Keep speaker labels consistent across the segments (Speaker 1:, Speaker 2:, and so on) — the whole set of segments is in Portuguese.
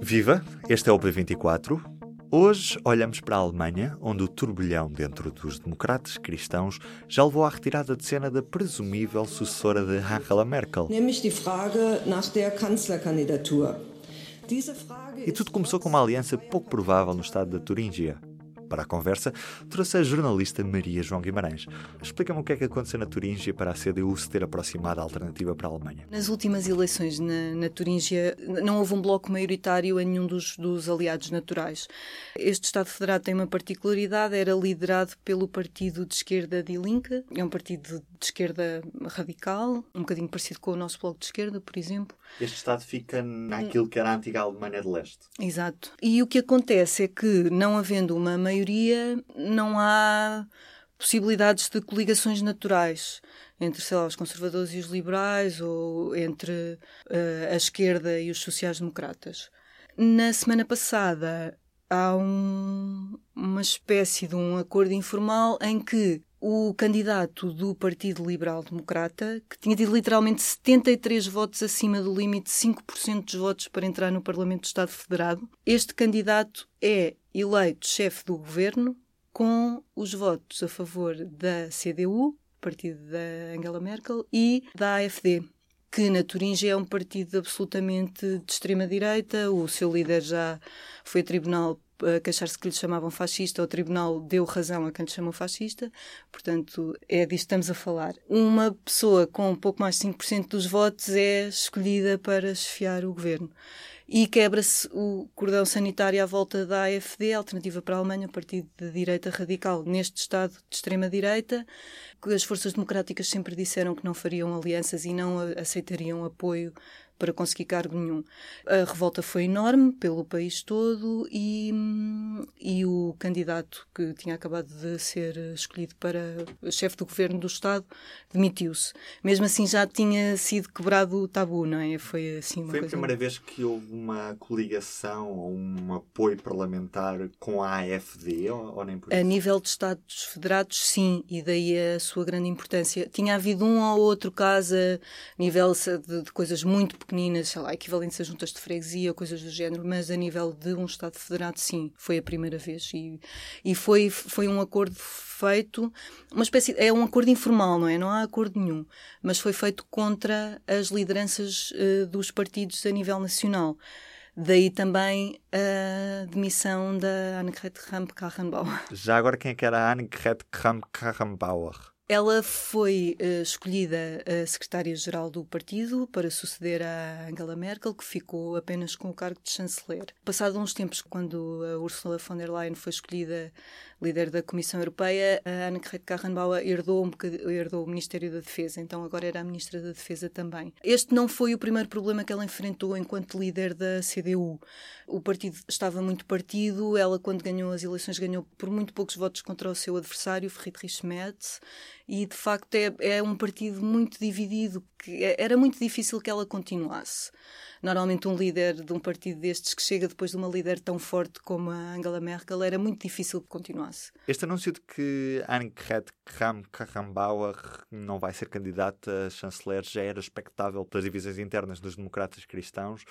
Speaker 1: Viva! Este é o P24. Hoje olhamos para a Alemanha, onde o turbilhão dentro dos democratas cristãos já levou à retirada de cena da presumível sucessora de Angela Merkel.
Speaker 2: Nämlich die Frage nach der Kanzlerkandidatur.
Speaker 1: E tudo começou com uma aliança pouco provável no estado da Turíngia. Para a conversa, trouxe a jornalista Maria João Guimarães. Explica-me o que é que aconteceu na Turíngia para a CDU se ter aproximado à alternativa para a Alemanha.
Speaker 3: Nas últimas eleições na, na Turíngia não houve um bloco maioritário em nenhum dos, dos aliados naturais. Este Estado Federado tem uma particularidade, era liderado pelo partido de esquerda Die Linke, é um partido de esquerda radical, um bocadinho parecido com o nosso bloco de esquerda, por exemplo.
Speaker 1: Este estado fica naquilo que era a antiga Alemanha de Leste.
Speaker 3: Exato. E o que acontece é que, não havendo uma maioria, não há possibilidades de coligações naturais entre, sei lá, os conservadores e os liberais ou entre uh, a esquerda e os sociais-democratas. Na semana passada há um, uma espécie de um acordo informal em que o candidato do Partido Liberal Democrata, que tinha tido literalmente 73 votos acima do limite de 5% dos votos para entrar no Parlamento do Estado Federado, este candidato é eleito chefe do governo com os votos a favor da CDU, partido da Angela Merkel, e da AfD, que na Turíngia é um partido absolutamente de extrema-direita. O seu líder já foi a tribunal a queixar-se que lhe chamavam fascista, o tribunal deu razão a quem lhe chamou fascista, portanto, é disto que estamos a falar. Uma pessoa com pouco mais de 5% dos votos é escolhida para chefiar o governo. E quebra-se o cordão sanitário à volta da AfD, Alternativa para a Alemanha, partido de direita radical, neste Estado de extrema-direita. As forças democráticas sempre disseram que não fariam alianças e não aceitariam apoio para conseguir cargo nenhum. A revolta foi enorme pelo país todo e, e o candidato que tinha acabado de ser escolhido para chefe do governo do Estado demitiu-se. Mesmo assim já tinha sido quebrado o tabu, não é? Foi assim uma
Speaker 1: Foi a primeira vez que houve uma coligação ou um apoio parlamentar com a AfD ou, ou nem por
Speaker 3: A
Speaker 1: isso?
Speaker 3: nível de Estados Federados, sim, e daí a sua grande importância. Tinha havido um ou outro caso a nível de, de coisas muito pequeninas, sei lá, equivalentes a juntas de freguesia coisas do género, mas a nível de um Estado Federado, sim, foi a primeira vez. E, e foi, foi um acordo feito, uma espécie, é um acordo informal, não é? Não há acordo nenhum, mas foi feito contra as lideranças uh, dos partidos a nível nacional. Daí também a demissão da Annegret Kramp-Karrenbauer.
Speaker 1: Já agora quem é que era a Annegret Kramp-Karrenbauer?
Speaker 3: Ela foi uh, escolhida a secretária-geral do partido para suceder a Angela Merkel, que ficou apenas com o cargo de chanceler. Passado uns tempos, quando a Ursula von der Leyen foi escolhida líder da Comissão Europeia, a Annegret Karrenbauer herdou, um herdou o Ministério da Defesa, então agora era a Ministra da Defesa também. Este não foi o primeiro problema que ela enfrentou enquanto líder da CDU. O partido estava muito partido, ela quando ganhou as eleições ganhou por muito poucos votos contra o seu adversário, Friedrich Merz, e de facto é, é um partido muito dividido, que era muito difícil que ela continuasse. Normalmente um líder de um partido destes que chega depois de uma líder tão forte como a Angela Merkel era muito difícil que continuasse.
Speaker 1: Este anúncio de que Annegret Kramp-Karrenbauer não vai ser candidata a chanceler já era expectável pelas divisões internas dos democratas cristãos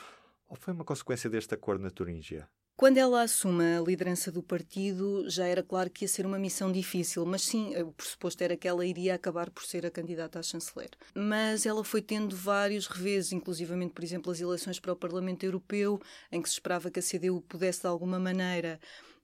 Speaker 1: ou foi uma consequência deste acordo na Turíngia?
Speaker 3: Quando ela assume a liderança do partido, já era claro que ia ser uma missão difícil, mas sim, o pressuposto era que ela iria acabar por ser a candidata a chanceler. Mas ela foi tendo vários reveses, inclusivamente, por exemplo, as eleições para o Parlamento Europeu, em que se esperava que a CDU pudesse, de alguma maneira,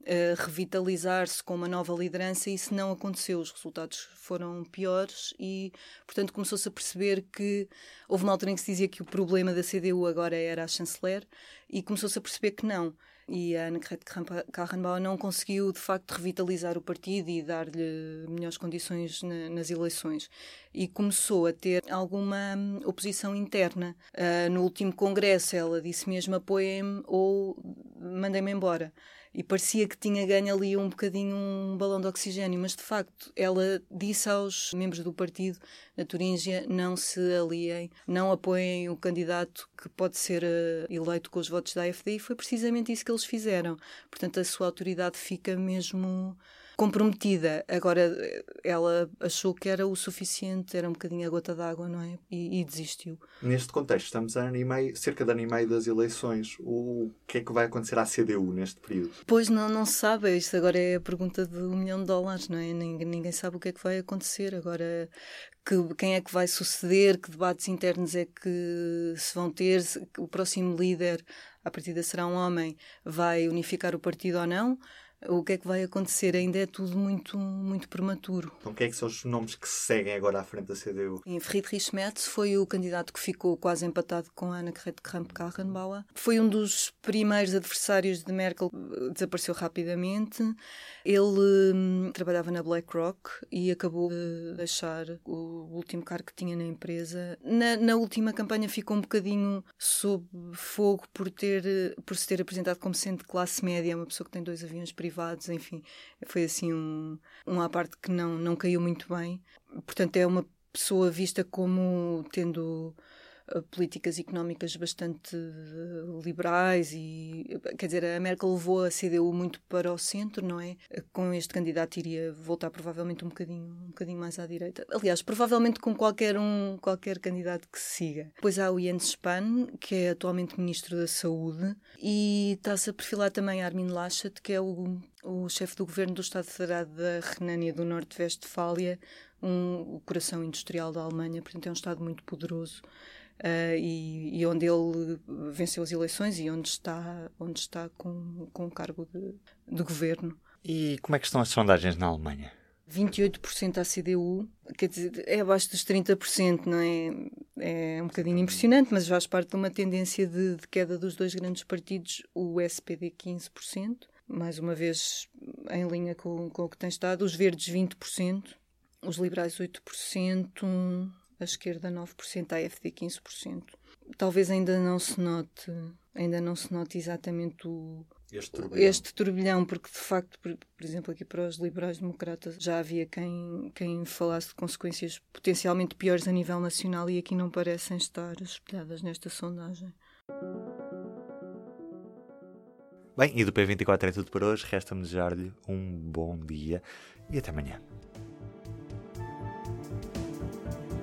Speaker 3: Uh, revitalizar-se com uma nova liderança e isso não aconteceu. Os resultados foram piores e, portanto, começou-se a perceber que houve uma altura em que se dizia que o problema da CDU agora era a chanceler e começou-se a perceber que não. E a Annegret Karrenbauer não conseguiu, de facto, revitalizar o partido e dar-lhe melhores condições na, nas eleições. E começou a ter alguma hum, oposição interna. Uh, no último congresso, ela disse mesmo: apoiem-me ou mandem-me embora e parecia que tinha ganho ali um bocadinho um balão de oxigênio, mas de facto ela disse aos membros do partido na Turíngia não se aliem, não apoiem o candidato que pode ser uh, eleito com os votos da AfD e foi precisamente isso que eles fizeram. Portanto, a sua autoridade fica mesmo comprometida. Agora, ela achou que era o suficiente, era um bocadinho a gota d'água, não é? E, e, desistiu.
Speaker 1: Neste contexto, estamos a ano e meio, cerca de ano e meio das eleições. O que é que vai acontecer à CDU neste período?
Speaker 3: Pois não, não se sabe. Isto agora é a pergunta de um milhão de dólares, não é? Ninguém, ninguém sabe o que é que vai acontecer. Agora, que, quem é que vai suceder, que debates internos é que se vão ter, o próximo líder, a partida será um homem, vai unificar o partido ou não o que é que vai acontecer ainda é tudo muito, muito prematuro.
Speaker 1: Então, quem é que são os nomes que se seguem agora à frente da CDU?
Speaker 3: Em Friedrich Merz foi o candidato que ficou quase empatado com Annegret Kramp-Karrenbauer. Foi um dos primeiros adversários de Merkel, desapareceu rapidamente. Ele hum, trabalhava na BlackRock e acabou de deixar o último cargo que tinha na empresa. Na, na última campanha ficou um bocadinho sob fogo por, ter, por se ter apresentado como sendo de classe média, uma pessoa que tem dois aviões privados privados, enfim, foi assim um, um à parte que não, não caiu muito bem. Portanto, é uma pessoa vista como tendo políticas económicas bastante eh, liberais e quer dizer a Merkel levou a CDU muito para o centro não é? Com este candidato iria voltar provavelmente um bocadinho um bocadinho mais à direita. Aliás provavelmente com qualquer um qualquer candidato que se siga. Depois há o Jens Spahn que é atualmente ministro da saúde e está-se a perfilar também Armin Laschet que é o o chefe do governo do Estado Federado da Renânia do Norte-Vestfália, um, o coração industrial da Alemanha, portanto é um Estado muito poderoso uh, e, e, onde ele venceu as eleições e onde está, onde está com, com o cargo de, de governo.
Speaker 1: E como é que estão as sondagens na Alemanha?
Speaker 3: 28% à CDU, quer dizer, é abaixo dos 30%, não é? É um bocadinho impressionante, mas faz parte de uma tendência de, de queda dos dois grandes partidos, o SPD 15%, mais uma vez em linha com, com o que tem estado, os verdes 20%, os liberais 8%, a esquerda 9%, a AFD 15%. Talvez ainda não se note, ainda não se note exatamente o,
Speaker 1: este turbilhão.
Speaker 3: este turbilhão, porque de facto, por, por, exemplo, aqui para os liberais democratas já havia quem, quem falasse de consequências potencialmente piores a nível nacional e aqui não parecem estar espelhadas nesta sondagem.
Speaker 1: Bem, e do P24 é tudo por hoje. Resta-me desejar-lhe um bom dia e até amanhã.